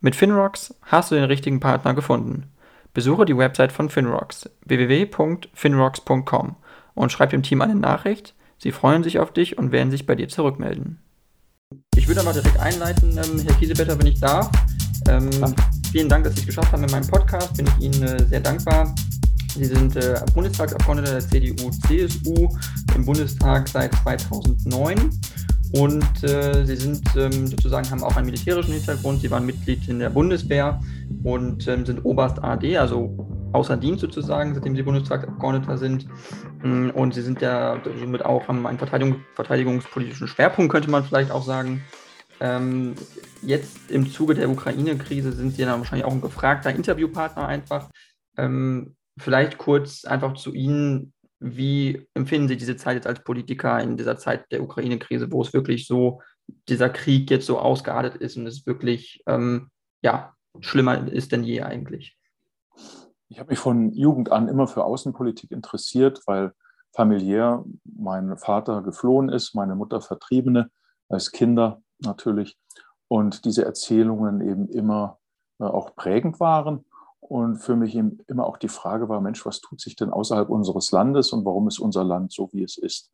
Mit Finrocks hast du den richtigen Partner gefunden. Besuche die Website von Finrocks www.finrocks.com und schreib dem Team eine Nachricht. Sie freuen sich auf dich und werden sich bei dir zurückmelden. Ich würde aber direkt einleiten, ähm, Herr Kiesebetter, wenn ich darf. Ähm, vielen Dank, dass Sie es geschafft haben in meinem Podcast. Bin ich Ihnen äh, sehr dankbar. Sie sind äh, Bundestagsabgeordneter der CDU-CSU im Bundestag seit 2009 und äh, sie sind ähm, sozusagen, haben auch einen militärischen Hintergrund. Sie waren Mitglied in der Bundeswehr und ähm, sind Oberst AD, also außer Dienst sozusagen, seitdem sie Bundestagsabgeordneter sind. Mm, und sie sind ja somit auch, haben einen Verteidigung, verteidigungspolitischen Schwerpunkt, könnte man vielleicht auch sagen. Ähm, jetzt im Zuge der Ukraine-Krise sind sie dann wahrscheinlich auch ein gefragter Interviewpartner einfach. Ähm, vielleicht kurz einfach zu Ihnen, wie empfinden Sie diese Zeit jetzt als Politiker in dieser Zeit der Ukraine-Krise, wo es wirklich so, dieser Krieg jetzt so ausgeartet ist und es wirklich, ähm, ja, schlimmer ist denn je eigentlich? Ich habe mich von Jugend an immer für Außenpolitik interessiert, weil familiär mein Vater geflohen ist, meine Mutter Vertriebene, als Kinder natürlich. Und diese Erzählungen eben immer äh, auch prägend waren. Und für mich immer auch die Frage war, Mensch, was tut sich denn außerhalb unseres Landes und warum ist unser Land so, wie es ist?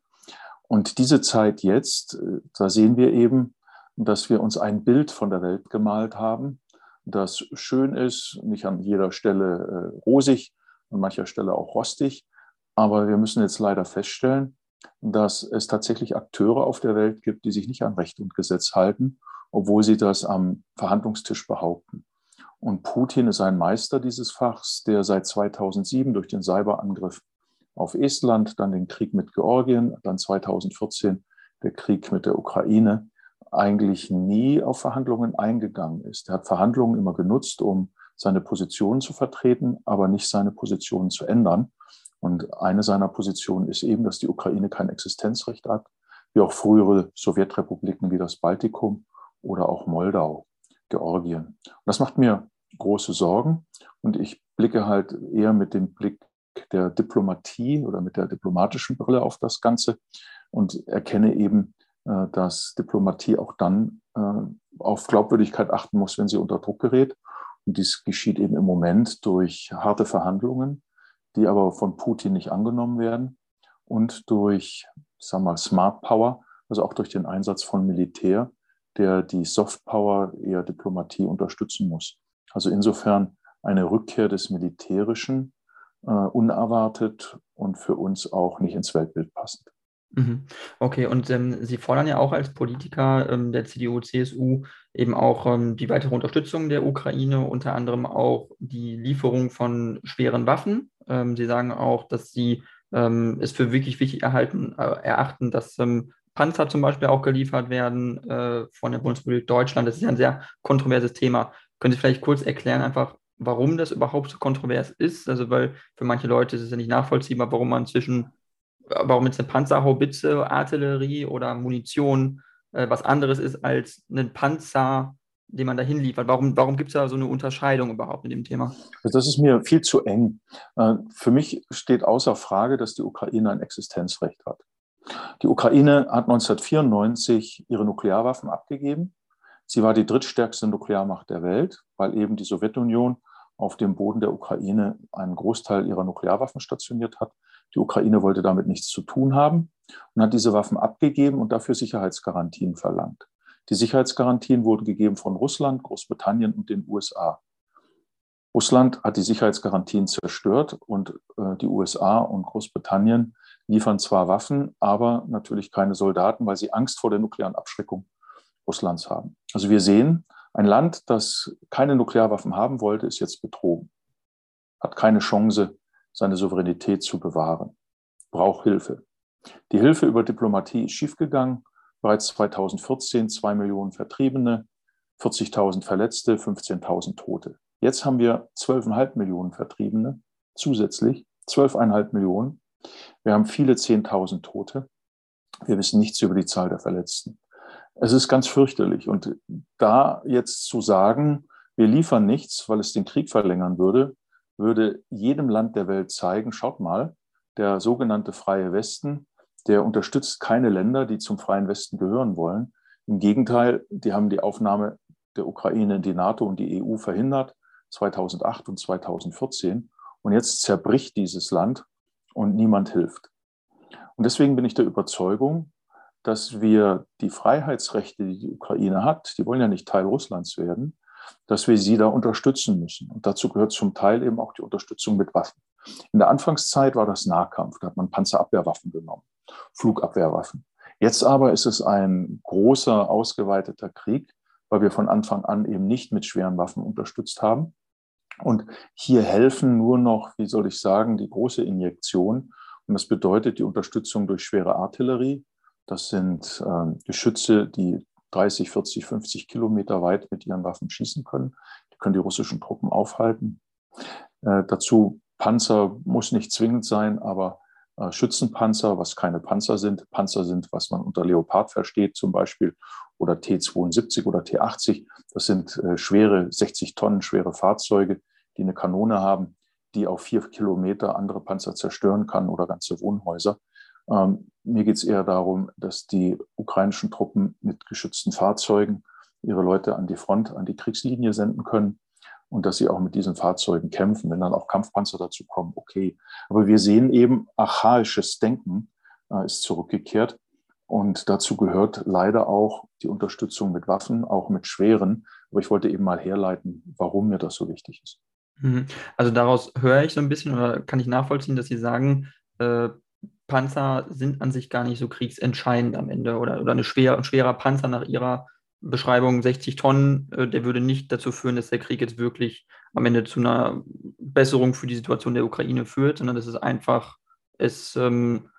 Und diese Zeit jetzt, äh, da sehen wir eben, dass wir uns ein Bild von der Welt gemalt haben, das schön ist, nicht an jeder Stelle äh, rosig, an mancher Stelle auch rostig. Aber wir müssen jetzt leider feststellen, dass es tatsächlich Akteure auf der Welt gibt, die sich nicht an Recht und Gesetz halten, obwohl sie das am Verhandlungstisch behaupten. Und Putin ist ein Meister dieses Fachs, der seit 2007 durch den Cyberangriff auf Estland, dann den Krieg mit Georgien, dann 2014 der Krieg mit der Ukraine, eigentlich nie auf Verhandlungen eingegangen ist. Er hat Verhandlungen immer genutzt, um seine Position zu vertreten, aber nicht seine Position zu ändern. Und eine seiner Positionen ist eben, dass die Ukraine kein Existenzrecht hat, wie auch frühere Sowjetrepubliken wie das Baltikum oder auch Moldau, Georgien. Und das macht mir große Sorgen. Und ich blicke halt eher mit dem Blick der Diplomatie oder mit der diplomatischen Brille auf das Ganze und erkenne eben, äh, dass Diplomatie auch dann äh, auf Glaubwürdigkeit achten muss, wenn sie unter Druck gerät. Und dies geschieht eben im Moment durch harte Verhandlungen, die aber von Putin nicht angenommen werden und durch, sagen wir mal, Smart Power, also auch durch den Einsatz von Militär, der die Soft Power eher Diplomatie unterstützen muss. Also insofern eine Rückkehr des Militärischen äh, unerwartet und für uns auch nicht ins Weltbild passend. Mhm. Okay, und ähm, Sie fordern ja auch als Politiker ähm, der CDU, CSU eben auch ähm, die weitere Unterstützung der Ukraine, unter anderem auch die Lieferung von schweren Waffen. Ähm, Sie sagen auch, dass Sie ähm, es für wirklich wichtig erhalten, äh, erachten, dass ähm, Panzer zum Beispiel auch geliefert werden äh, von der Bundesrepublik Deutschland. Das ist ja ein sehr kontroverses Thema. Können Sie vielleicht kurz erklären, einfach, warum das überhaupt so kontrovers ist? Also, weil für manche Leute ist es ja nicht nachvollziehbar, warum man zwischen, warum jetzt eine Panzerhaubitze, Artillerie oder Munition äh, was anderes ist als ein Panzer, den man dahin liefert. Warum, warum gibt es da so eine Unterscheidung überhaupt in dem Thema? Also das ist mir viel zu eng. Äh, für mich steht außer Frage, dass die Ukraine ein Existenzrecht hat. Die Ukraine hat 1994 ihre Nuklearwaffen abgegeben. Sie war die drittstärkste Nuklearmacht der Welt, weil eben die Sowjetunion auf dem Boden der Ukraine einen Großteil ihrer Nuklearwaffen stationiert hat. Die Ukraine wollte damit nichts zu tun haben und hat diese Waffen abgegeben und dafür Sicherheitsgarantien verlangt. Die Sicherheitsgarantien wurden gegeben von Russland, Großbritannien und den USA. Russland hat die Sicherheitsgarantien zerstört und äh, die USA und Großbritannien liefern zwar Waffen, aber natürlich keine Soldaten, weil sie Angst vor der nuklearen Abschreckung Russlands haben. Also wir sehen, ein Land, das keine Nuklearwaffen haben wollte, ist jetzt betrogen, hat keine Chance, seine Souveränität zu bewahren, braucht Hilfe. Die Hilfe über Diplomatie ist schiefgegangen. Bereits 2014 zwei Millionen Vertriebene, 40.000 Verletzte, 15.000 Tote. Jetzt haben wir 12,5 Millionen Vertriebene zusätzlich, 12,5 Millionen. Wir haben viele 10.000 Tote. Wir wissen nichts über die Zahl der Verletzten. Es ist ganz fürchterlich. Und da jetzt zu sagen, wir liefern nichts, weil es den Krieg verlängern würde, würde jedem Land der Welt zeigen, schaut mal, der sogenannte Freie Westen, der unterstützt keine Länder, die zum Freien Westen gehören wollen. Im Gegenteil, die haben die Aufnahme der Ukraine in die NATO und die EU verhindert, 2008 und 2014. Und jetzt zerbricht dieses Land und niemand hilft. Und deswegen bin ich der Überzeugung, dass wir die Freiheitsrechte, die die Ukraine hat, die wollen ja nicht Teil Russlands werden, dass wir sie da unterstützen müssen. Und dazu gehört zum Teil eben auch die Unterstützung mit Waffen. In der Anfangszeit war das Nahkampf, da hat man Panzerabwehrwaffen genommen, Flugabwehrwaffen. Jetzt aber ist es ein großer, ausgeweiteter Krieg, weil wir von Anfang an eben nicht mit schweren Waffen unterstützt haben. Und hier helfen nur noch, wie soll ich sagen, die große Injektion. Und das bedeutet die Unterstützung durch schwere Artillerie. Das sind äh, Geschütze, die 30, 40, 50 Kilometer weit mit ihren Waffen schießen können. Die können die russischen Truppen aufhalten. Äh, dazu Panzer muss nicht zwingend sein, aber äh, Schützenpanzer, was keine Panzer sind. Panzer sind, was man unter Leopard versteht zum Beispiel, oder T-72 oder T-80. Das sind äh, schwere, 60 Tonnen schwere Fahrzeuge, die eine Kanone haben, die auf vier Kilometer andere Panzer zerstören kann oder ganze Wohnhäuser. Ähm, mir geht es eher darum, dass die ukrainischen Truppen mit geschützten Fahrzeugen ihre Leute an die Front, an die Kriegslinie senden können und dass sie auch mit diesen Fahrzeugen kämpfen. Wenn dann auch Kampfpanzer dazu kommen, okay. Aber wir sehen eben, archaisches Denken äh, ist zurückgekehrt. Und dazu gehört leider auch die Unterstützung mit Waffen, auch mit schweren. Aber ich wollte eben mal herleiten, warum mir das so wichtig ist. Mhm. Also daraus höre ich so ein bisschen oder kann ich nachvollziehen, dass Sie sagen, äh, Panzer sind an sich gar nicht so kriegsentscheidend am Ende oder, oder eine schwer, ein schwerer Panzer nach Ihrer Beschreibung 60 Tonnen, äh, der würde nicht dazu führen, dass der Krieg jetzt wirklich am Ende zu einer Besserung für die Situation der Ukraine führt, sondern dass es einfach es ähm,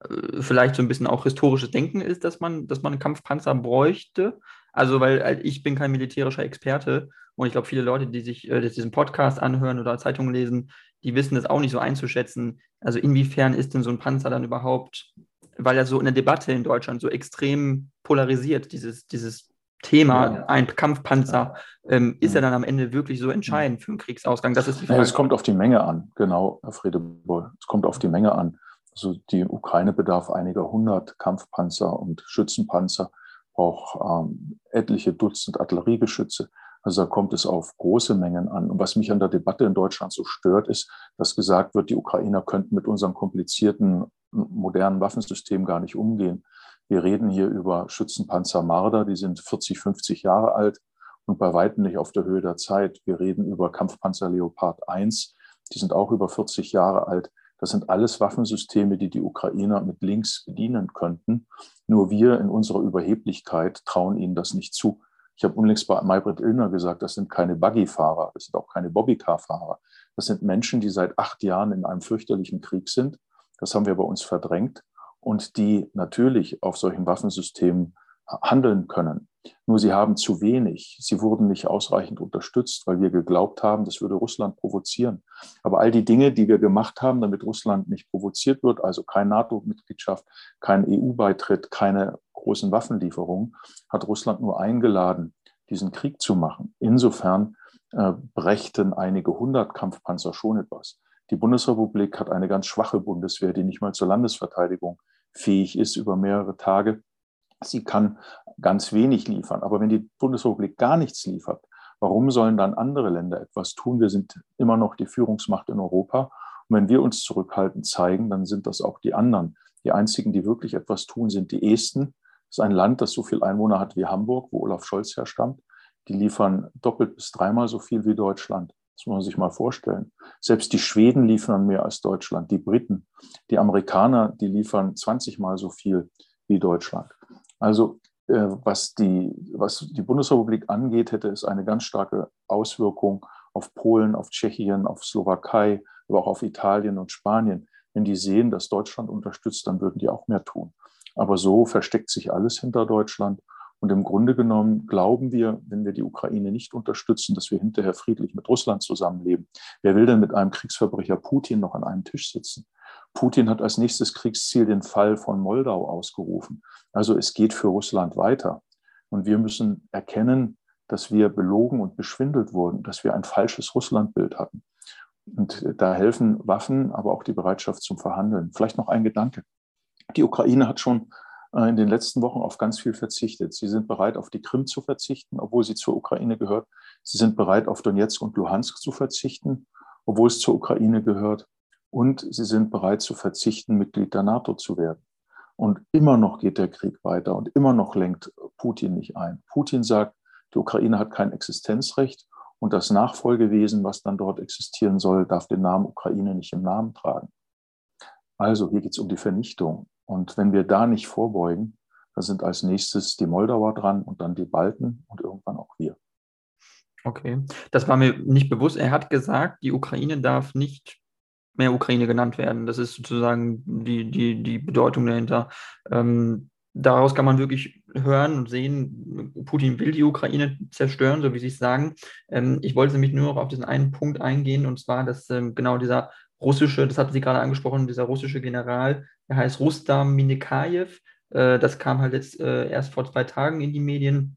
äh, vielleicht so ein bisschen auch historisches Denken ist, dass man, dass man einen Kampfpanzer bräuchte. Also, weil äh, ich bin kein militärischer Experte und ich glaube, viele Leute, die sich äh, diesen Podcast anhören oder Zeitungen lesen, die wissen das auch nicht so einzuschätzen. Also inwiefern ist denn so ein Panzer dann überhaupt, weil er so in der Debatte in Deutschland so extrem polarisiert, dieses, dieses Thema, ja. ein Kampfpanzer, ähm, ist ja. er dann am Ende wirklich so entscheidend für einen Kriegsausgang? Das ist die Frage. Ja, es kommt auf die Menge an, genau, Herr Fredeboll. Es kommt auf die Menge an. Also die Ukraine bedarf einiger hundert Kampfpanzer und Schützenpanzer, braucht ähm, etliche Dutzend Artilleriegeschütze. Also da kommt es auf große Mengen an. Und was mich an der Debatte in Deutschland so stört, ist, dass gesagt wird, die Ukrainer könnten mit unserem komplizierten modernen Waffensystem gar nicht umgehen. Wir reden hier über Schützenpanzer Marder, die sind 40, 50 Jahre alt und bei weitem nicht auf der Höhe der Zeit. Wir reden über Kampfpanzer Leopard 1, die sind auch über 40 Jahre alt. Das sind alles Waffensysteme, die die Ukrainer mit links bedienen könnten. Nur wir in unserer Überheblichkeit trauen ihnen das nicht zu. Ich habe unlängst bei Maybrit Illner gesagt, das sind keine Buggy-Fahrer, das sind auch keine Bobbycar-Fahrer. Das sind Menschen, die seit acht Jahren in einem fürchterlichen Krieg sind. Das haben wir bei uns verdrängt und die natürlich auf solchen Waffensystemen handeln können. Nur sie haben zu wenig. Sie wurden nicht ausreichend unterstützt, weil wir geglaubt haben, das würde Russland provozieren. Aber all die Dinge, die wir gemacht haben, damit Russland nicht provoziert wird, also keine NATO-Mitgliedschaft, kein EU-Beitritt, keine großen Waffenlieferungen, hat Russland nur eingeladen, diesen Krieg zu machen. Insofern äh, brächten einige hundert Kampfpanzer schon etwas. Die Bundesrepublik hat eine ganz schwache Bundeswehr, die nicht mal zur Landesverteidigung fähig ist über mehrere Tage. Sie kann ganz wenig liefern. Aber wenn die Bundesrepublik gar nichts liefert, warum sollen dann andere Länder etwas tun? Wir sind immer noch die Führungsmacht in Europa. Und wenn wir uns zurückhaltend zeigen, dann sind das auch die anderen. Die einzigen, die wirklich etwas tun, sind die Esten. Das ist ein Land, das so viele Einwohner hat wie Hamburg, wo Olaf Scholz herstammt. Die liefern doppelt bis dreimal so viel wie Deutschland. Das muss man sich mal vorstellen. Selbst die Schweden liefern mehr als Deutschland, die Briten, die Amerikaner, die liefern 20 Mal so viel wie Deutschland. Also äh, was, die, was die Bundesrepublik angeht, hätte es eine ganz starke Auswirkung auf Polen, auf Tschechien, auf Slowakei, aber auch auf Italien und Spanien. Wenn die sehen, dass Deutschland unterstützt, dann würden die auch mehr tun. Aber so versteckt sich alles hinter Deutschland Und im Grunde genommen glauben wir, wenn wir die Ukraine nicht unterstützen, dass wir hinterher friedlich mit Russland zusammenleben. Wer will denn mit einem Kriegsverbrecher Putin noch an einem Tisch sitzen? Putin hat als nächstes Kriegsziel den Fall von Moldau ausgerufen. Also es geht für Russland weiter. Und wir müssen erkennen, dass wir belogen und beschwindelt wurden, dass wir ein falsches Russlandbild hatten. Und da helfen Waffen, aber auch die Bereitschaft zum Verhandeln. Vielleicht noch ein Gedanke. Die Ukraine hat schon äh, in den letzten Wochen auf ganz viel verzichtet. Sie sind bereit, auf die Krim zu verzichten, obwohl sie zur Ukraine gehört. Sie sind bereit, auf Donetsk und Luhansk zu verzichten, obwohl es zur Ukraine gehört. Und sie sind bereit zu verzichten, Mitglied der NATO zu werden. Und immer noch geht der Krieg weiter und immer noch lenkt Putin nicht ein. Putin sagt, die Ukraine hat kein Existenzrecht und das Nachfolgewesen, was dann dort existieren soll, darf den Namen Ukraine nicht im Namen tragen. Also hier geht es um die Vernichtung. Und wenn wir da nicht vorbeugen, dann sind als nächstes die Moldauer dran und dann die Balten und irgendwann auch wir. Okay, das war mir nicht bewusst. Er hat gesagt, die Ukraine darf nicht mehr Ukraine genannt werden. Das ist sozusagen die, die, die Bedeutung dahinter. Ähm, daraus kann man wirklich hören und sehen, Putin will die Ukraine zerstören, so wie Sie es sagen. Ähm, ich wollte nämlich nur noch auf diesen einen Punkt eingehen, und zwar, dass ähm, genau dieser russische, das hatten Sie gerade angesprochen, dieser russische General, der heißt Rustam Minikajew, äh, das kam halt jetzt äh, erst vor zwei Tagen in die Medien.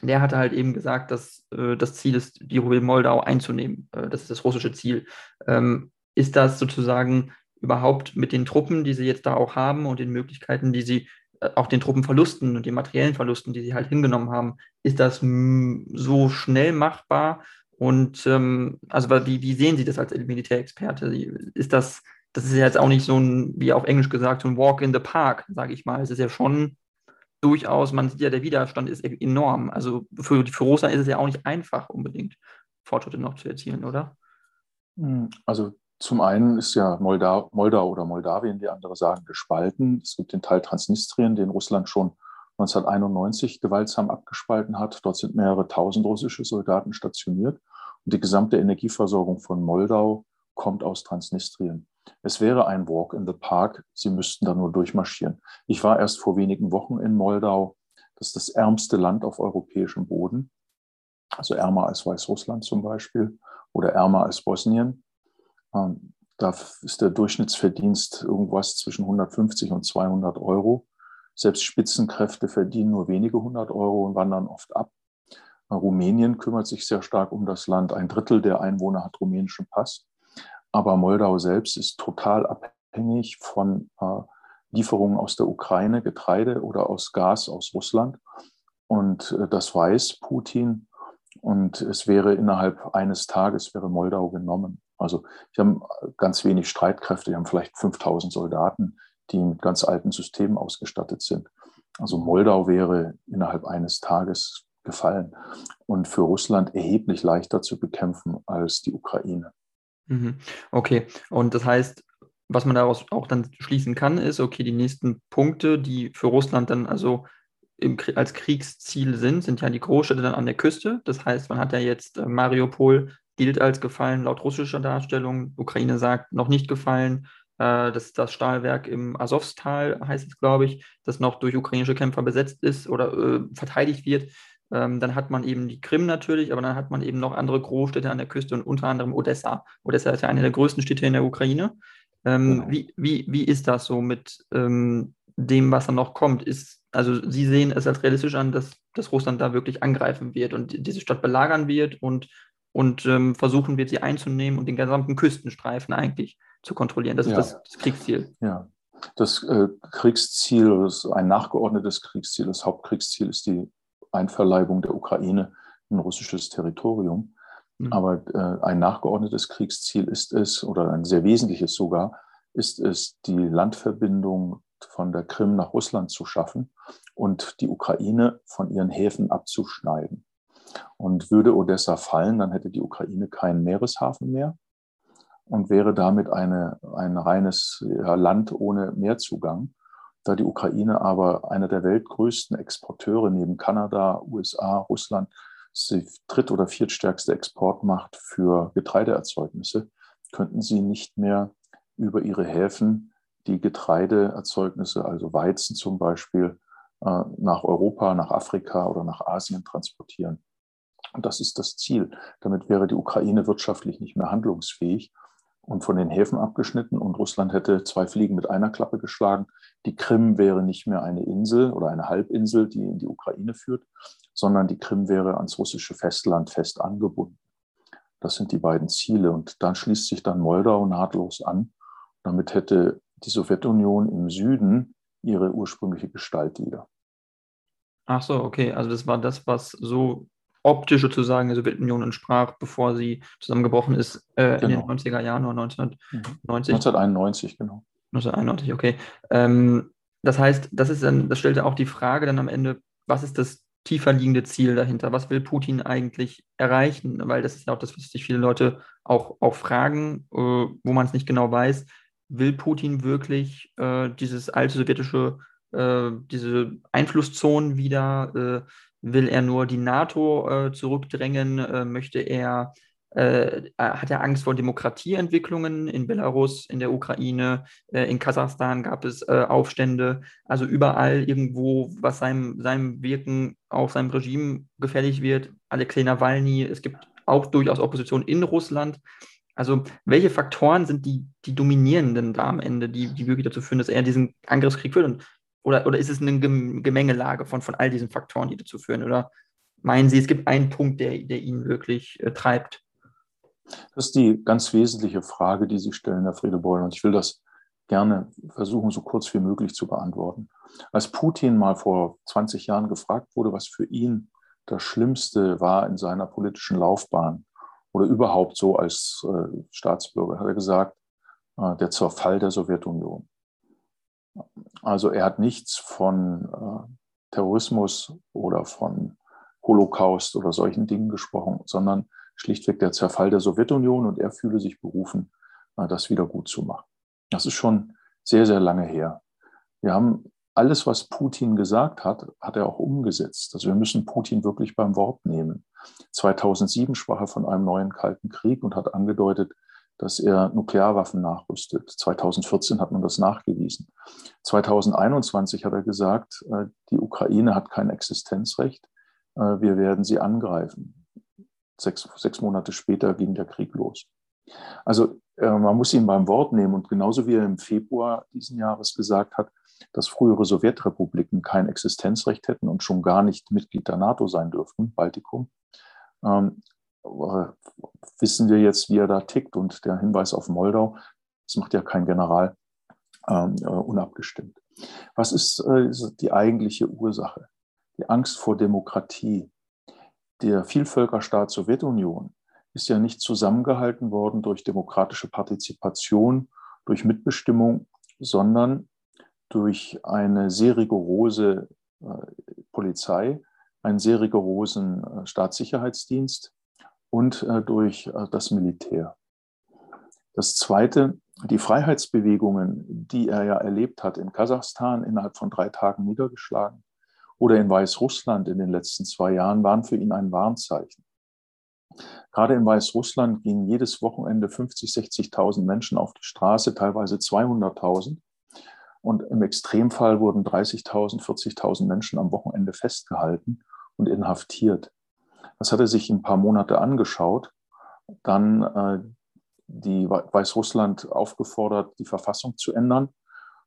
Der hatte halt eben gesagt, dass äh, das Ziel ist, die Republik Moldau einzunehmen. Äh, das ist das russische Ziel. Ähm, ist das sozusagen überhaupt mit den Truppen, die sie jetzt da auch haben und den Möglichkeiten, die sie äh, auch den Truppenverlusten und den materiellen Verlusten, die sie halt hingenommen haben, ist das so schnell machbar? Und ähm, also wie, wie sehen Sie das als Militärexperte? Ist das, das ist ja jetzt auch nicht so ein, wie auf Englisch gesagt, so ein Walk in the Park, sage ich mal. Es ist ja schon durchaus, man sieht ja, der Widerstand ist enorm. Also für, für Russland ist es ja auch nicht einfach unbedingt, Fortschritte noch zu erzielen, oder? Hm, also zum einen ist ja Moldau, Moldau oder Moldawien, wie andere sagen, gespalten. Es gibt den Teil Transnistrien, den Russland schon 1991 gewaltsam abgespalten hat. Dort sind mehrere tausend russische Soldaten stationiert. Und die gesamte Energieversorgung von Moldau kommt aus Transnistrien. Es wäre ein Walk in the Park. Sie müssten da nur durchmarschieren. Ich war erst vor wenigen Wochen in Moldau. Das ist das ärmste Land auf europäischem Boden. Also ärmer als Weißrussland zum Beispiel oder ärmer als Bosnien. Ähm, da ist der Durchschnittsverdienst irgendwas zwischen 150 und 200 Euro. Selbst Spitzenkräfte verdienen nur wenige hundert Euro und wandern oft ab. Rumänien kümmert sich sehr stark um das Land. Ein Drittel der Einwohner hat rumänischen Pass. Aber Moldau selbst ist total abhängig von äh, Lieferungen aus der Ukraine, Getreide oder aus Gas aus Russland. Und äh, das weiß Putin. Und es wäre innerhalb eines Tages wäre Moldau genommen. Also wir haben ganz wenig Streitkräfte, wir haben vielleicht 5000 Soldaten, die mit ganz alten Systemen ausgestattet sind. Also Moldau wäre innerhalb eines Tages gefallen und für Russland erheblich leichter zu bekämpfen als die Ukraine. Mhm. Okay, und das heißt, was man daraus auch dann schließen kann, ist, okay, die nächsten Punkte, die für Russland dann also im, als Kriegsziel sind, sind ja die Großstädte dann an der Küste. Das heißt, man hat ja jetzt äh, Mariupol gilt als gefallen laut russischer Darstellung. Ukraine sagt noch nicht gefallen. Äh, das das Stahlwerk im Asowstal, heißt es, glaube ich, das noch durch ukrainische Kämpfer besetzt ist oder äh, verteidigt wird. Ähm, dann hat man eben die Krim natürlich, aber dann hat man eben noch andere Großstädte an der Küste und unter anderem Odessa. Odessa ist ja eine der größten Städte in der Ukraine. Ähm, genau. wie, wie, wie ist das so mit ähm, dem, was dann noch kommt? Ist, also Sie sehen es als realistisch an, dass, dass Russland da wirklich angreifen wird und diese Stadt belagern wird und, und ähm, versuchen wird, sie einzunehmen und den gesamten Küstenstreifen eigentlich zu kontrollieren. Das ist das, das, Kriegsziel. Ja. Das äh, Kriegsziel, das ein nachgeordnetes Kriegsziel, das Hauptkriegsziel ist die Einverleibung der Ukraine in russisches Territorium. Mhm. Aber äh, ein nachgeordnetes Kriegsziel ist es, oder ein sehr wesentliches sogar, ist es, die Landverbindung von der Krim nach Russland zu schaffen und die Ukraine von ihren Häfen abzuschneiden. Und würde Odessa fallen, dann hätte die Ukraine keinen Meereshafen mehr und wäre damit eine, ein reines Land ohne Meerzugang. Da die Ukraine aber einer der weltgrößten Exporteure neben Kanada, USA, Russland, die dritt- oder viertstärkste Exportmacht für Getreideerzeugnisse, könnten sie nicht mehr über ihre Häfen die Getreideerzeugnisse, also Weizen zum Beispiel, äh, nach Europa, nach Afrika oder nach Asien transportieren. Und das ist das Ziel. Damit wäre die Ukraine wirtschaftlich nicht mehr handlungsfähig und von den Häfen abgeschnitten und Russland hätte zwei Fliegen mit einer Klappe geschlagen. Die Krim wäre nicht mehr eine Insel oder eine Halbinsel, die in die Ukraine führt, sondern die Krim wäre ans russische Festland fest angebunden. Das sind die beiden Ziele. Und dann schließt sich dann Moldau nahtlos an. Damit hätte die Sowjetunion im Süden ihre ursprüngliche Gestalt wieder. Ach so, okay. Also das war das, was so optisch sozusagen der Sowjetunion entsprach, bevor sie zusammengebrochen ist äh, genau. in den 90er genau. Jahren oder 1990. 1991, genau. 1991, okay. Ähm, das heißt, das ist dann, das stellt ja auch die Frage dann am Ende, was ist das tiefer liegende Ziel dahinter? Was will Putin eigentlich erreichen? Weil das ist ja auch das, was sich viele Leute auch, auch fragen, äh, wo man es nicht genau weiß. Will Putin wirklich äh, dieses alte sowjetische, äh, diese Einflusszonen wieder? Äh, will er nur die NATO äh, zurückdrängen? Äh, möchte er äh, hat er Angst vor Demokratieentwicklungen in Belarus, in der Ukraine, äh, in Kasachstan gab es äh, Aufstände, also überall irgendwo, was seinem, seinem Wirken auf seinem Regime gefährlich wird. Alexei Nawalny, es gibt auch durchaus Opposition in Russland. Also welche Faktoren sind die, die dominierenden da am Ende, die, die wirklich dazu führen, dass er diesen Angriffskrieg führt? Und, oder, oder ist es eine Gemengelage von, von all diesen Faktoren, die dazu führen? Oder meinen Sie, es gibt einen Punkt, der, der ihn wirklich äh, treibt? Das ist die ganz wesentliche Frage, die Sie stellen, Herr Friedebeul. Und ich will das gerne versuchen, so kurz wie möglich zu beantworten. Als Putin mal vor 20 Jahren gefragt wurde, was für ihn das Schlimmste war in seiner politischen Laufbahn oder überhaupt so als äh, Staatsbürger, hat er gesagt, äh, der Zerfall der Sowjetunion. Also er hat nichts von äh, Terrorismus oder von Holocaust oder solchen Dingen gesprochen, sondern schlichtweg der Zerfall der Sowjetunion und er fühle sich berufen, äh, das wieder gut zu machen. Das ist schon sehr, sehr lange her. Wir haben alles, was Putin gesagt hat, hat er auch umgesetzt. Also wir müssen Putin wirklich beim Wort nehmen. 2007 sprach er von einem neuen Kalten Krieg und hat angedeutet, dass er Nuklearwaffen nachrüstet. 2014 hat man das nachgewiesen. 2021 hat er gesagt, äh, die Ukraine hat kein Existenzrecht. Äh, wir werden sie angreifen sechs, sechs Monate später ging der Krieg los. Also äh, man muss ihn beim Wort nehmen und genauso wie er im Februar diesen Jahres gesagt hat, dass frühere Sowjetrepubliken kein Existenzrecht hätten und schon gar nicht Mitglied der NATO sein dürften, Baltikum, ähm, äh, wissen wir jetzt, wie er da tickt. Und der Hinweis auf Moldau, das macht ja kein General ähm, äh, unabgestimmt. Was ist äh, die eigentliche Ursache? Die Angst vor Demokratie, der Vielvölkerstaat Sowjetunion ist ja nicht zusammengehalten worden durch demokratische Partizipation, durch Mitbestimmung, sondern durch eine sehr rigorose äh, Polizei, einen sehr rigorosen äh, Staatssicherheitsdienst und äh, durch äh, das Militär. Das Zweite, die Freiheitsbewegungen, die er ja erlebt hat in Kasachstan, innerhalb von drei Tagen niedergeschlagen, oder in Weißrussland in den letzten zwei Jahren waren für ihn ein Warnzeichen. Gerade in Weißrussland gingen jedes Wochenende 50, 60.000 Menschen auf die Straße, teilweise 200.000. Und im Extremfall wurden 30.000, 40.000 Menschen am Wochenende festgehalten und inhaftiert. Das hat er sich ein paar Monate angeschaut, dann äh, die Weißrussland aufgefordert, die Verfassung zu ändern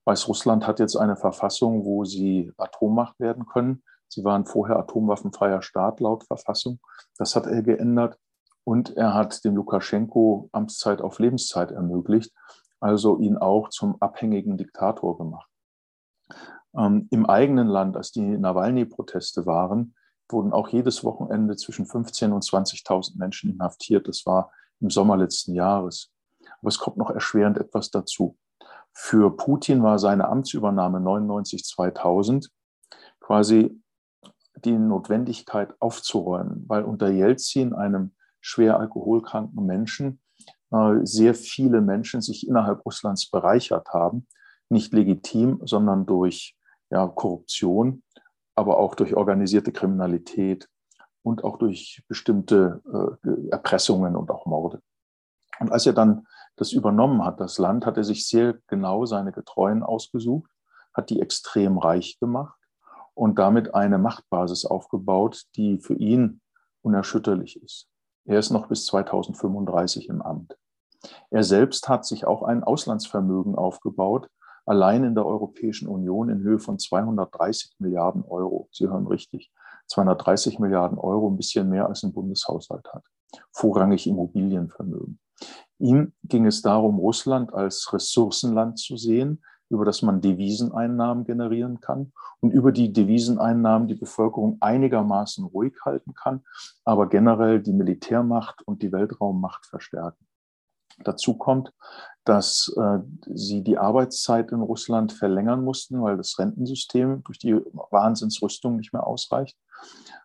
Weißrussland hat jetzt eine Verfassung, wo sie Atommacht werden können. Sie waren vorher atomwaffenfreier Staat laut Verfassung. Das hat er geändert. Und er hat dem Lukaschenko Amtszeit auf Lebenszeit ermöglicht, also ihn auch zum abhängigen Diktator gemacht. Ähm, Im eigenen Land, als die Nawalny-Proteste waren, wurden auch jedes Wochenende zwischen 15.000 und 20.000 Menschen inhaftiert. Das war im Sommer letzten Jahres. Aber es kommt noch erschwerend etwas dazu. Für Putin war seine Amtsübernahme 99-2000 quasi die Notwendigkeit aufzuräumen, weil unter Jelzin, einem schwer alkoholkranken Menschen, äh, sehr viele Menschen sich innerhalb Russlands bereichert haben, nicht legitim, sondern durch ja, Korruption, aber auch durch organisierte Kriminalität und auch durch bestimmte äh, Erpressungen und auch Morde. Und als er dann das übernommen hat, das Land, hat er sich sehr genau seine Getreuen ausgesucht, hat die extrem reich gemacht und damit eine Machtbasis aufgebaut, die für ihn unerschütterlich ist. Er ist noch bis 2035 im Amt. Er selbst hat sich auch ein Auslandsvermögen aufgebaut, allein in der Europäischen Union in Höhe von 230 Milliarden Euro. Sie hören richtig, 230 Milliarden Euro, ein bisschen mehr als ein Bundeshaushalt hat. Vorrangig Immobilienvermögen. Ihm ging es darum, Russland als Ressourcenland zu sehen, über das man Deviseneinnahmen generieren kann und über die Deviseneinnahmen die Bevölkerung einigermaßen ruhig halten kann, aber generell die Militärmacht und die Weltraummacht verstärken. Dazu kommt, dass äh, sie die Arbeitszeit in Russland verlängern mussten, weil das Rentensystem durch die Wahnsinnsrüstung nicht mehr ausreicht.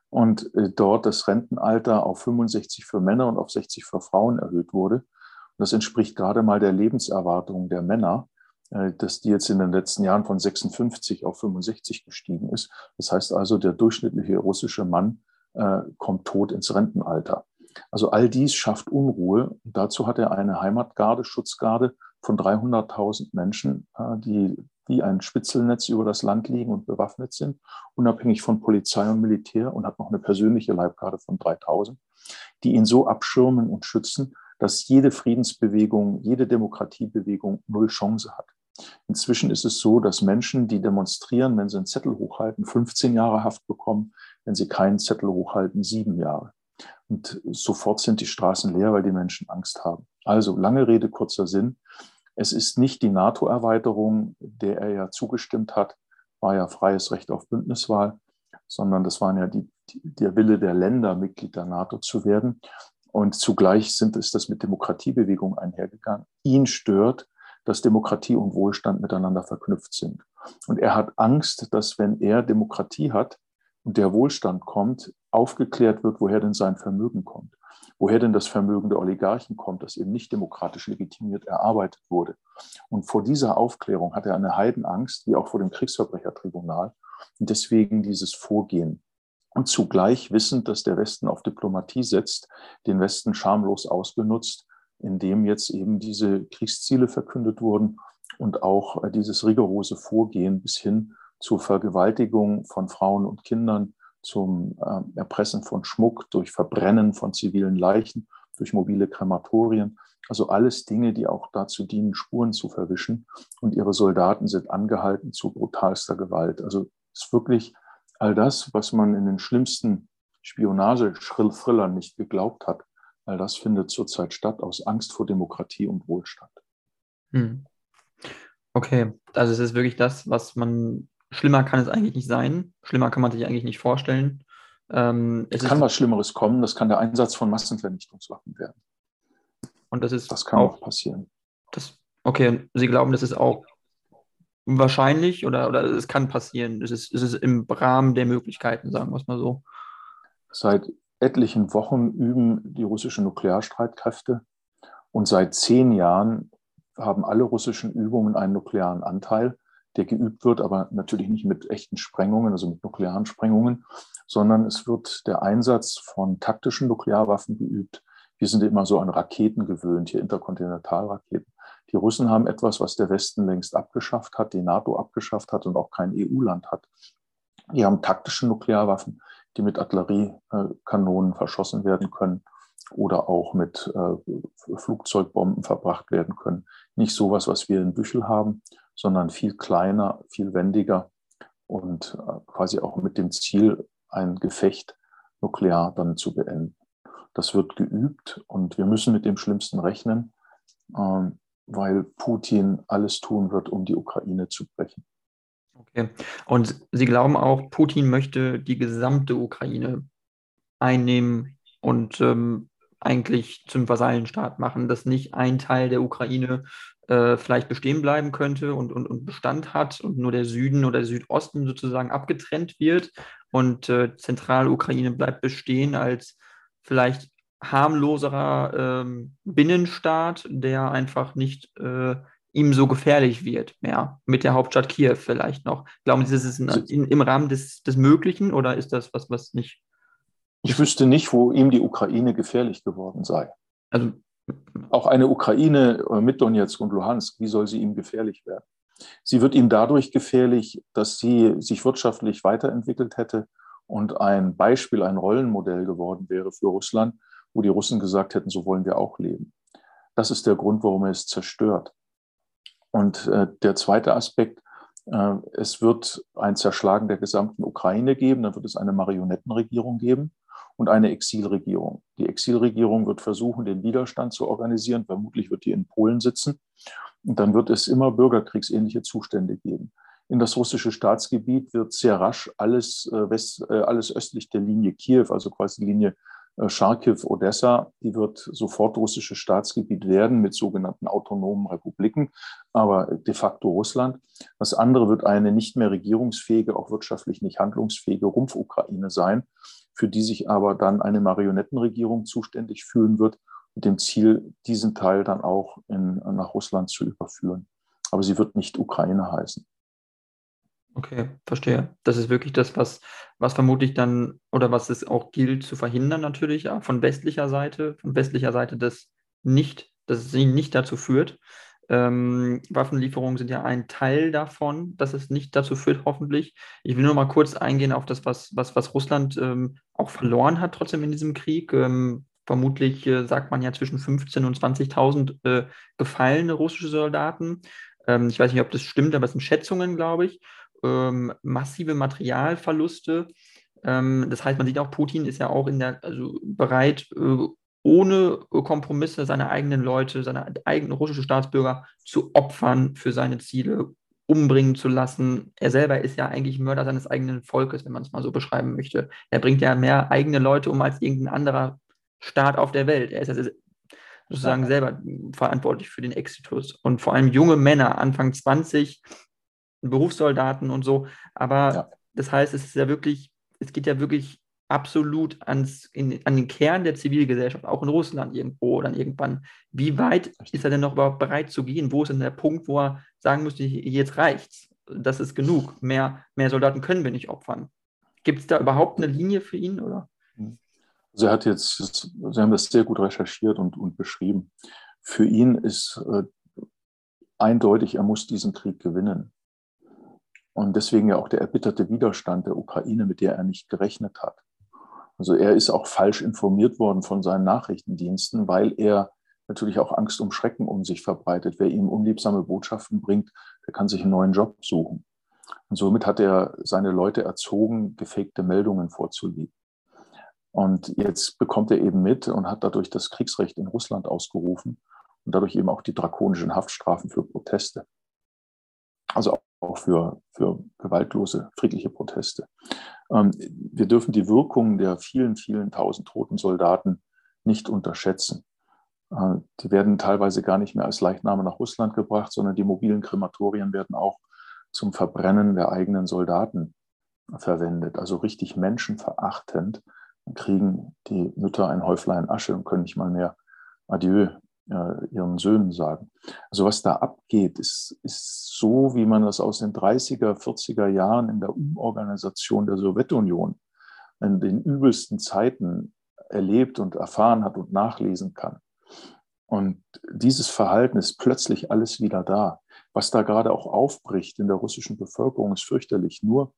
Und äh, dort das Rentenalter auf 65 für Männer und auf 60 für Frauen erhöht wurde. Und das entspricht gerade mal der Lebenserwartung der Männer, äh, dass die jetzt in den letzten Jahren von 56 auf 65 gestiegen ist. Das heißt also, der durchschnittliche russische Mann äh, kommt tot ins Rentenalter. Also all dies schafft Unruhe. dazu hat er eine Heimatgarde, Schutzgarde von 300.000 Menschen, äh, die wie ein Spitzelnetz über das Land liegen und bewaffnet sind, unabhängig von Polizei und Militär und hat noch eine persönliche Leibgarde von 3.000, die ihn so abschirmen und schützen, dass jede Friedensbewegung, jede Demokratiebewegung null Chance hat. Inzwischen ist es so, dass Menschen, die demonstrieren, wenn sie einen Zettel hochhalten, 15 Jahre Haft bekommen, wenn sie keinen Zettel hochhalten, sieben Jahre. Und sofort sind die Straßen leer, weil die Menschen Angst haben. Also lange Rede, kurzer Sinn. Es ist nicht die NATO-Erweiterung, der er ja zugestimmt hat, war ja freies Recht auf Bündniswahl, sondern das waren ja die, der Wille der Länder, Mitglied der NATO zu werden. Und zugleich sind, ist das mit Demokratiebewegung einhergegangen. Ihn stört, dass Demokratie und Wohlstand miteinander verknüpft sind. Und er hat Angst, dass wenn er Demokratie hat, und der Wohlstand kommt, aufgeklärt wird, woher denn sein Vermögen kommt, woher denn das Vermögen der Oligarchen kommt, das eben nicht demokratisch legitimiert erarbeitet wurde. Und vor dieser Aufklärung hat er eine Heidenangst, wie auch vor dem Kriegsverbrechertribunal, und deswegen dieses Vorgehen. Und zugleich wissend, dass der Westen auf Diplomatie setzt, den Westen schamlos ausgenutzt, indem jetzt eben diese Kriegsziele verkündet wurden und auch dieses rigorose Vorgehen bis hin zur Vergewaltigung von Frauen und Kindern, zum äh, Erpressen von Schmuck, durch Verbrennen von zivilen Leichen, durch mobile Krematorien. Also alles Dinge, die auch dazu dienen, Spuren zu verwischen. Und ihre Soldaten sind angehalten zu brutalster Gewalt. Also es ist wirklich all das, was man in den schlimmsten Spionage-Thrillern nicht geglaubt hat, all das findet zurzeit statt aus Angst vor Demokratie und Wohlstand. Hm. Okay, also es ist wirklich das, was man Schlimmer kann es eigentlich nicht sein. Schlimmer kann man sich eigentlich nicht vorstellen. Ähm, es, kann was Schlimmeres kommen. Das kann der Einsatz von Massenvernichtungswaffen werden. Und das ist das kann auch, auch passieren. Das, okay, Sie glauben, das ist auch wahrscheinlich oder, oder es kann passieren. Es ist, es ist im Rahmen der Möglichkeiten, sagen wir es mal so. Seit etlichen Wochen üben die russischen Nuklearstreitkräfte und seit zehn Jahren haben alle russischen Übungen einen nuklearen Anteil der geübt wird, aber natürlich nicht mit echten Sprengungen, also mit nuklearen Sprengungen, sondern es wird der Einsatz von taktischen Nuklearwaffen geübt. Wir sind immer so an Raketen gewöhnt, hier Interkontinentalraketen. Die Russen haben etwas, was der Westen längst abgeschafft hat, die NATO abgeschafft hat und auch kein EU-Land hat. Die haben taktische Nuklearwaffen, die mit Artilleriekanonen verschossen werden können oder auch mit äh, Flugzeugbomben verbracht werden können. Nicht sowas, was wir in Büchel haben, sondern viel kleiner, viel wendiger und äh, quasi auch mit dem Ziel, ein Gefecht nuklear dann zu beenden. Das wird geübt und wir müssen mit dem Schlimmsten rechnen, ähm, weil Putin alles tun wird, um die Ukraine zu brechen. Okay. Und Sie glauben auch, Putin möchte die gesamte Ukraine einnehmen und ähm, eigentlich zum Vasallenstaat machen, dass nicht ein Teil der Ukraine äh, vielleicht bestehen bleiben könnte und, und, und Bestand hat und nur der Süden oder der Südosten sozusagen abgetrennt wird und äh, Zentralukraine bleibt bestehen als vielleicht harmloserer ähm, Binnenstaat, der einfach nicht äh, ihm so gefährlich wird mehr, mit der Hauptstadt Kiew vielleicht noch. Glauben Sie, das ist in, in, im Rahmen des, des Möglichen oder ist das was, was nicht? Ich wüsste nicht, wo ihm die Ukraine gefährlich geworden sei. Also auch eine Ukraine äh, mit Donetsk und Luhansk, wie soll sie ihm gefährlich werden? Sie wird ihm dadurch gefährlich, dass sie sich wirtschaftlich weiterentwickelt hätte und ein Beispiel, ein Rollenmodell geworden wäre für Russland, wo die Russen gesagt hätten, so wollen wir auch leben. Das ist der Grund, warum er es zerstört. Und äh, der zweite Aspekt, äh, es wird ein Zerschlagen der gesamten Ukraine geben, dann wird es eine Marionettenregierung geben und eine Exilregierung. Die Exilregierung wird versuchen, den Widerstand zu organisieren. Vermutlich wird die in Polen sitzen. Und dann wird es immer bürgerkriegsähnliche Zustände geben. In das russische Staatsgebiet wird sehr rasch alles, äh, West, äh, alles östlich der Linie Kiew, also quasi die Linie äh, Charkiw, Odessa, die wird sofort russisches Staatsgebiet werden mit sogenannten autonomen Republiken, aber de facto Russland. Das andere wird eine nicht mehr regierungsfähige, auch wirtschaftlich nicht handlungsfähige Rumpfukraine sein, für die sich aber dann eine Marionettenregierung zuständig fühlen wird, mit dem Ziel, diesen Teil dann auch in, nach Russland zu überführen. Aber sie wird nicht Ukraine heißen. Okay, verstehe. Das ist wirklich das, was, was vermutlich dann oder was es auch gilt zu verhindern, natürlich, ja, von westlicher Seite, von westlicher Seite, dass nicht, dass es nicht dazu führt. Ähm, Waffenlieferungen sind ja ein Teil davon, dass es nicht dazu führt, hoffentlich. Ich will nur mal kurz eingehen auf das, was, was, was Russland ähm, auch verloren hat, trotzdem in diesem Krieg. Ähm, vermutlich äh, sagt man ja zwischen 15.000 und 20.000 äh, gefallene russische Soldaten. Ähm, ich weiß nicht, ob das stimmt, aber es sind Schätzungen, glaube ich ähm, massive Materialverluste. Ähm, das heißt, man sieht auch, Putin ist ja auch in der, also bereit, äh, ohne Kompromisse seine eigenen Leute, seine eigenen russischen Staatsbürger zu opfern für seine Ziele, umbringen zu lassen. Er selber ist ja eigentlich Mörder seines eigenen Volkes, wenn man es mal so beschreiben möchte. Er bringt ja mehr eigene Leute um als irgendein anderer Staat auf der Welt. Er ist ja sozusagen selber verantwortlich für den Exitus. Und vor allem junge Männer, Anfang 20, Berufssoldaten und so. Aber ja. das heißt, es ist ja wirklich, es geht ja wirklich absolut ans, in, an den Kern der Zivilgesellschaft, auch in Russland irgendwo dann irgendwann. Wie weit ist er denn noch überhaupt bereit zu gehen? Wo ist denn der Punkt, wo er sagen müsste, jetzt reicht's? Das ist genug. Mehr, mehr Soldaten können wir nicht opfern. Gibt es da überhaupt eine Linie für ihn? Oder? Also er hat jetzt, Sie haben das sehr gut recherchiert und, und beschrieben. Für ihn ist äh, eindeutig, er muss diesen Krieg gewinnen. Und deswegen ja auch der erbitterte Widerstand der Ukraine, mit der er nicht gerechnet hat. Also er ist auch falsch informiert worden von seinen Nachrichtendiensten, weil er natürlich auch Angst um Schrecken um sich verbreitet. Wer ihm unliebsame Botschaften bringt, der kann sich einen neuen Job suchen. Und somit hat er seine Leute erzogen, gefakte Meldungen vorzulegen. Und jetzt bekommt er eben mit und hat dadurch das Kriegsrecht in Russland ausgerufen und dadurch eben auch die drakonischen Haftstrafen für Proteste. Also auch für, für gewaltlose, friedliche Proteste. Ähm, wir dürfen die Wirkung der vielen, vielen tausend toten Soldaten nicht unterschätzen. Äh, die werden teilweise gar nicht mehr als Leichname nach Russland gebracht, sondern die mobilen Krematorien werden auch zum Verbrennen der eigenen Soldaten verwendet. Also richtig menschenverachtend. Kriegen die Mütter ein Häuflein Asche und können nicht mal mehr Adieu äh, ihren Söhnen sagen. Also was da abgeht, ist, ist so, wie man das aus den 30er, 40er Jahren in der Umorganisation der Sowjetunion in den übelsten Zeiten erlebt und erfahren hat und nachlesen kann. Und dieses Verhalten ist plötzlich alles wieder da. Was da gerade auch aufbricht in der russischen Bevölkerung, ist fürchterlich. Nur,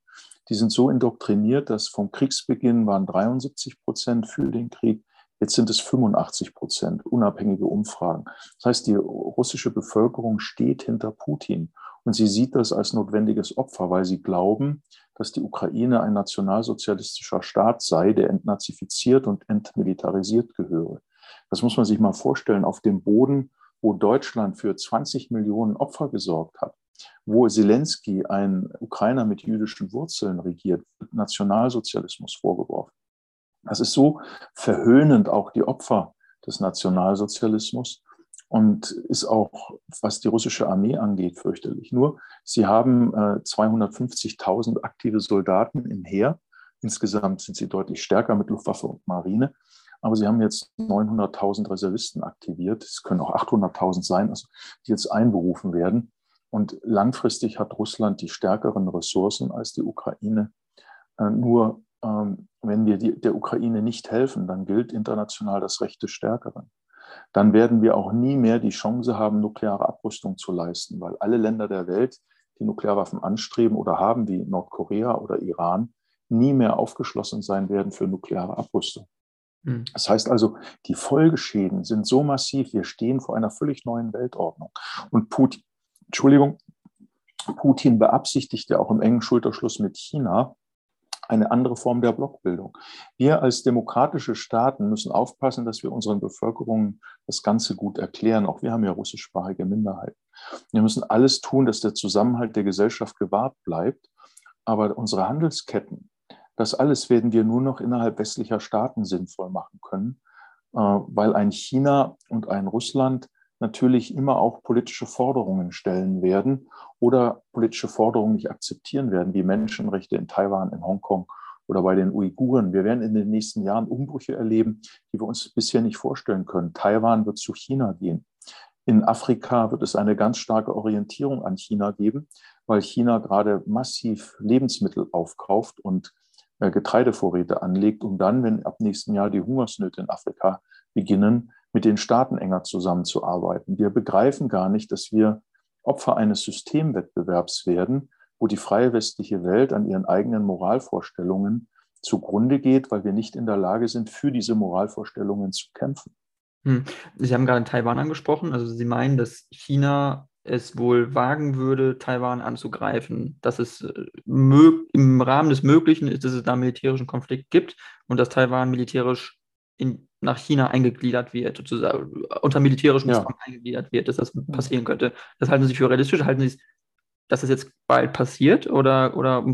die sind so indoktriniert, dass vom Kriegsbeginn waren 73 Prozent für den Krieg, Jetzt sind es 85 Prozent, unabhängige Umfragen. Das heißt, die russische Bevölkerung steht hinter Putin und sie sieht das als notwendiges Opfer, weil sie glauben, dass die Ukraine ein nationalsozialistischer Staat sei, der entnazifiziert und entmilitarisiert gehöre. Das muss man sich mal vorstellen, auf dem Boden, wo Deutschland für 20 Millionen Opfer gesorgt hat, wo Zelensky, ein Ukrainer mit jüdischen Wurzeln regiert, Nationalsozialismus vorgeworfen. Das ist so verhöhnend auch die Opfer des Nationalsozialismus und ist auch, was die russische Armee angeht, fürchterlich. Nur, sie haben äh, 250.000 aktive Soldaten im Heer. Insgesamt sind sie deutlich stärker mit Luftwaffe und Marine. Aber sie haben jetzt 900.000 Reservisten aktiviert. Es können auch 800.000 sein, also die jetzt einberufen werden. Und langfristig hat Russland die stärkeren Ressourcen als die Ukraine. Äh, nur wenn wir die, der Ukraine nicht helfen, dann gilt international das Recht des Stärkeren. Dann werden wir auch nie mehr die Chance haben, nukleare Abrüstung zu leisten, weil alle Länder der Welt, die Nuklearwaffen anstreben oder haben, wie Nordkorea oder Iran, nie mehr aufgeschlossen sein werden für nukleare Abrüstung. Hm. Das heißt also, die Folgeschäden sind so massiv, wir stehen vor einer völlig neuen Weltordnung. Und Putin, Entschuldigung, Putin beabsichtigt ja auch im engen Schulterschluss mit China eine andere Form der Blockbildung. Wir als demokratische Staaten müssen aufpassen, dass wir unseren Bevölkerungen das Ganze gut erklären. Auch wir haben ja russischsprachige Minderheiten. Wir müssen alles tun, dass der Zusammenhalt der Gesellschaft gewahrt bleibt. Aber unsere Handelsketten, das alles werden wir nur noch innerhalb westlicher Staaten sinnvoll machen können, äh, weil ein China und ein Russland natürlich immer auch politische Forderungen stellen werden oder politische Forderungen nicht akzeptieren werden, wie Menschenrechte in Taiwan, in Hongkong oder bei den Uiguren. Wir werden in den nächsten Jahren Umbrüche erleben, die wir uns bisher nicht vorstellen können. Taiwan wird zu China gehen. In Afrika wird es eine ganz starke Orientierung an China geben, weil China gerade massiv Lebensmittel aufkauft und äh, Getreidevorräte anlegt, um dann, wenn ab nächsten Jahr die Hungersnöte in Afrika beginnen, mit den Staaten enger zusammenzuarbeiten. Wir begreifen gar nicht, dass wir Opfer eines Systemwettbewerbs werden, wo die freie westliche Welt an ihren eigenen Moralvorstellungen zugrunde geht, weil wir nicht in der Lage sind, für diese Moralvorstellungen zu kämpfen. Hm. Sie haben gerade Taiwan angesprochen. Also Sie meinen, dass China es wohl wagen würde, Taiwan anzugreifen, dass es äh, im Rahmen des Möglichen ist, dass es da einen militärischen Konflikt gibt und dass Taiwan militärisch in, nach China eingegliedert wird, sozusagen unter militärischen ja. Zwang eingegliedert wird, dass das passieren könnte. Das halten Sie für realistisch? Halten Sie es, dass das jetzt bald passiert oder, oder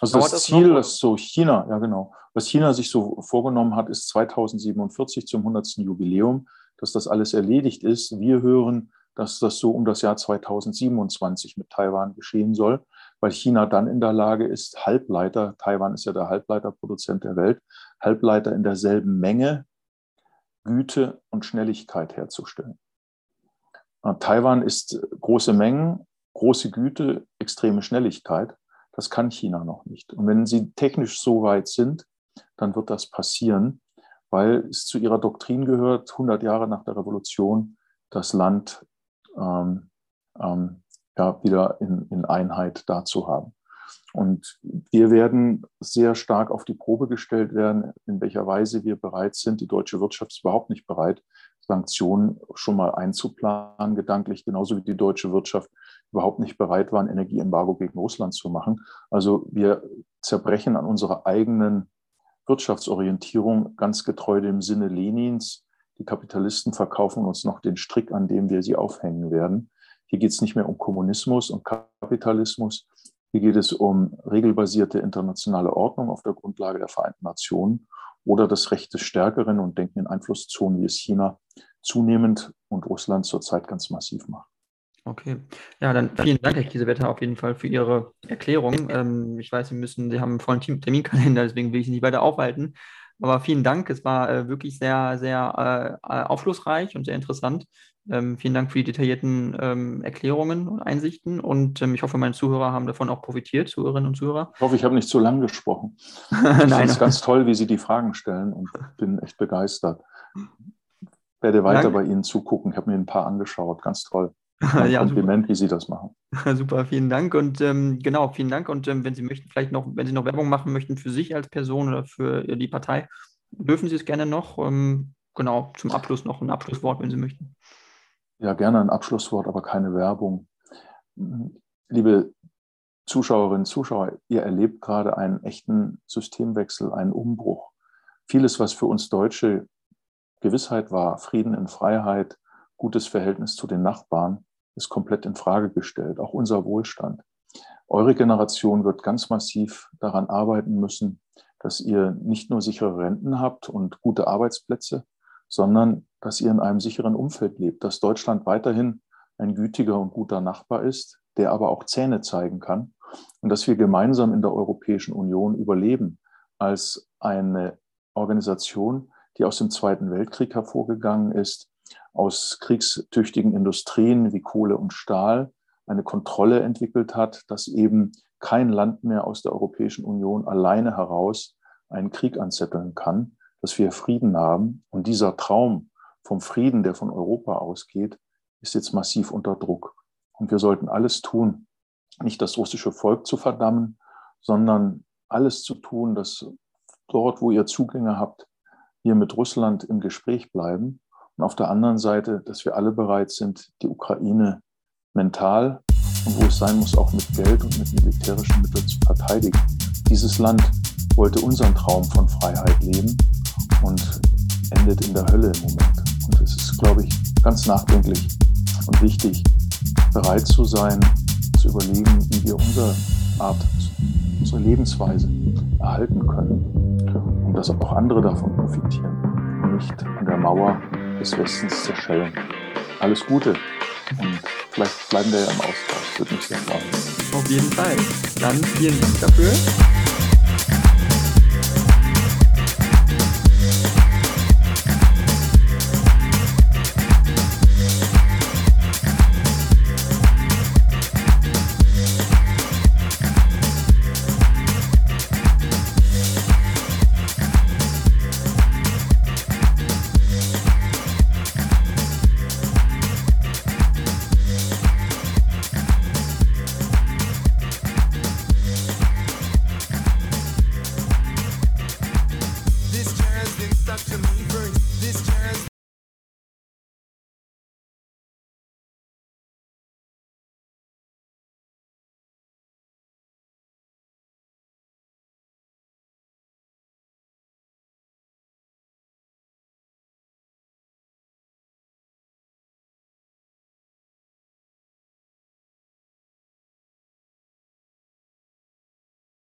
also das, das Ziel, das so China, ja genau, was China sich so vorgenommen hat, ist 2047 zum 100. Jubiläum, dass das alles erledigt ist. Wir hören, dass das so um das Jahr 2027 mit Taiwan geschehen soll, weil China dann in der Lage ist, Halbleiter, Taiwan ist ja der Halbleiterproduzent der Welt, Halbleiter in derselben Menge, Güte und Schnelligkeit herzustellen. Äh, Taiwan ist große Mengen, große Güte, extreme Schnelligkeit. Das kann China noch nicht. Und wenn sie technisch so weit sind, dann wird das passieren, weil es zu ihrer Doktrin gehört, 100 Jahre nach der Revolution das Land ähm, ähm, ja, wieder in, in Einheit dazu haben. Und wir werden sehr stark auf die Probe gestellt werden, in welcher Weise wir bereit sind. Die deutsche Wirtschaft ist überhaupt nicht bereit, Sanktionen schon mal einzuplanen, gedanklich, genauso wie die deutsche Wirtschaft überhaupt nicht bereit war, ein Energieembargo gegen Russland zu machen. Also wir zerbrechen an unserer eigenen Wirtschaftsorientierung ganz getreu dem Sinne Lenins. Die Kapitalisten verkaufen uns noch den Strick, an dem wir sie aufhängen werden. Hier geht es nicht mehr um Kommunismus und Kapitalismus. Hier geht es um regelbasierte internationale Ordnung auf der Grundlage der Vereinten Nationen oder das Recht des Stärkeren und denken in Einflusszonen, wie es China zunehmend und Russland zurzeit ganz massiv macht. Okay. Ja, dann vielen Dank, Herr Kiesewetter, auf jeden Fall für Ihre Erklärung. Ähm, ich weiß, Sie müssen, Sie haben einen vollen Terminkalender, deswegen will ich Sie nicht weiter aufhalten. Aber vielen Dank, es war äh, wirklich sehr, sehr äh, äh, aufschlussreich und sehr interessant. Ähm, vielen Dank für die detaillierten ähm, Erklärungen und Einsichten und ähm, ich hoffe, meine Zuhörer haben davon auch profitiert, Zuhörerinnen und Zuhörer. Ich hoffe, ich habe nicht zu lang gesprochen. Ich finde es ganz toll, wie Sie die Fragen stellen und bin echt begeistert. Ich werde weiter Danke. bei Ihnen zugucken. Ich habe mir ein paar angeschaut. Ganz toll. Ein ja, Kompliment, super. wie Sie das machen. Super, vielen Dank. Und ähm, genau, vielen Dank. Und ähm, wenn Sie möchten, vielleicht noch, wenn Sie noch Werbung machen möchten für sich als Person oder für die Partei, dürfen Sie es gerne noch. Ähm, genau, zum Abschluss noch ein Abschlusswort, wenn Sie möchten. Ja, gerne ein Abschlusswort, aber keine Werbung. Liebe Zuschauerinnen, Zuschauer, ihr erlebt gerade einen echten Systemwechsel, einen Umbruch. Vieles, was für uns Deutsche Gewissheit war, Frieden in Freiheit, gutes Verhältnis zu den Nachbarn, ist komplett in Frage gestellt, auch unser Wohlstand. Eure Generation wird ganz massiv daran arbeiten müssen, dass ihr nicht nur sichere Renten habt und gute Arbeitsplätze, sondern dass ihr in einem sicheren Umfeld lebt, dass Deutschland weiterhin ein gütiger und guter Nachbar ist, der aber auch Zähne zeigen kann und dass wir gemeinsam in der Europäischen Union überleben als eine Organisation, die aus dem Zweiten Weltkrieg hervorgegangen ist, aus kriegstüchtigen Industrien wie Kohle und Stahl eine Kontrolle entwickelt hat, dass eben kein Land mehr aus der Europäischen Union alleine heraus einen Krieg anzetteln kann, dass wir Frieden haben. Und dieser Traum vom Frieden, der von Europa ausgeht, ist jetzt massiv unter Druck. Und wir sollten alles tun, nicht das russische Volk zu verdammen, sondern alles zu tun, dass dort, wo ihr Zugänge habt, wir mit Russland im Gespräch bleiben. Und auf der anderen Seite, dass wir alle bereit sind, die Ukraine mental und wo es sein muss, auch mit Geld und mit militärischen Mitteln zu verteidigen. Dieses Land wollte unseren Traum von Freiheit leben und endet in der Hölle im Moment. Und es ist, glaube ich, ganz nachdenklich und wichtig, bereit zu sein, zu überlegen, wie wir unsere Art, unsere Lebensweise erhalten können und dass auch andere davon profitieren und nicht an der Mauer des Westens zerschellen. Alles Gute und vielleicht bleiben wir ja im Austausch. Würde mich sehr freuen. Auf jeden Fall. Dann vielen Dank dafür.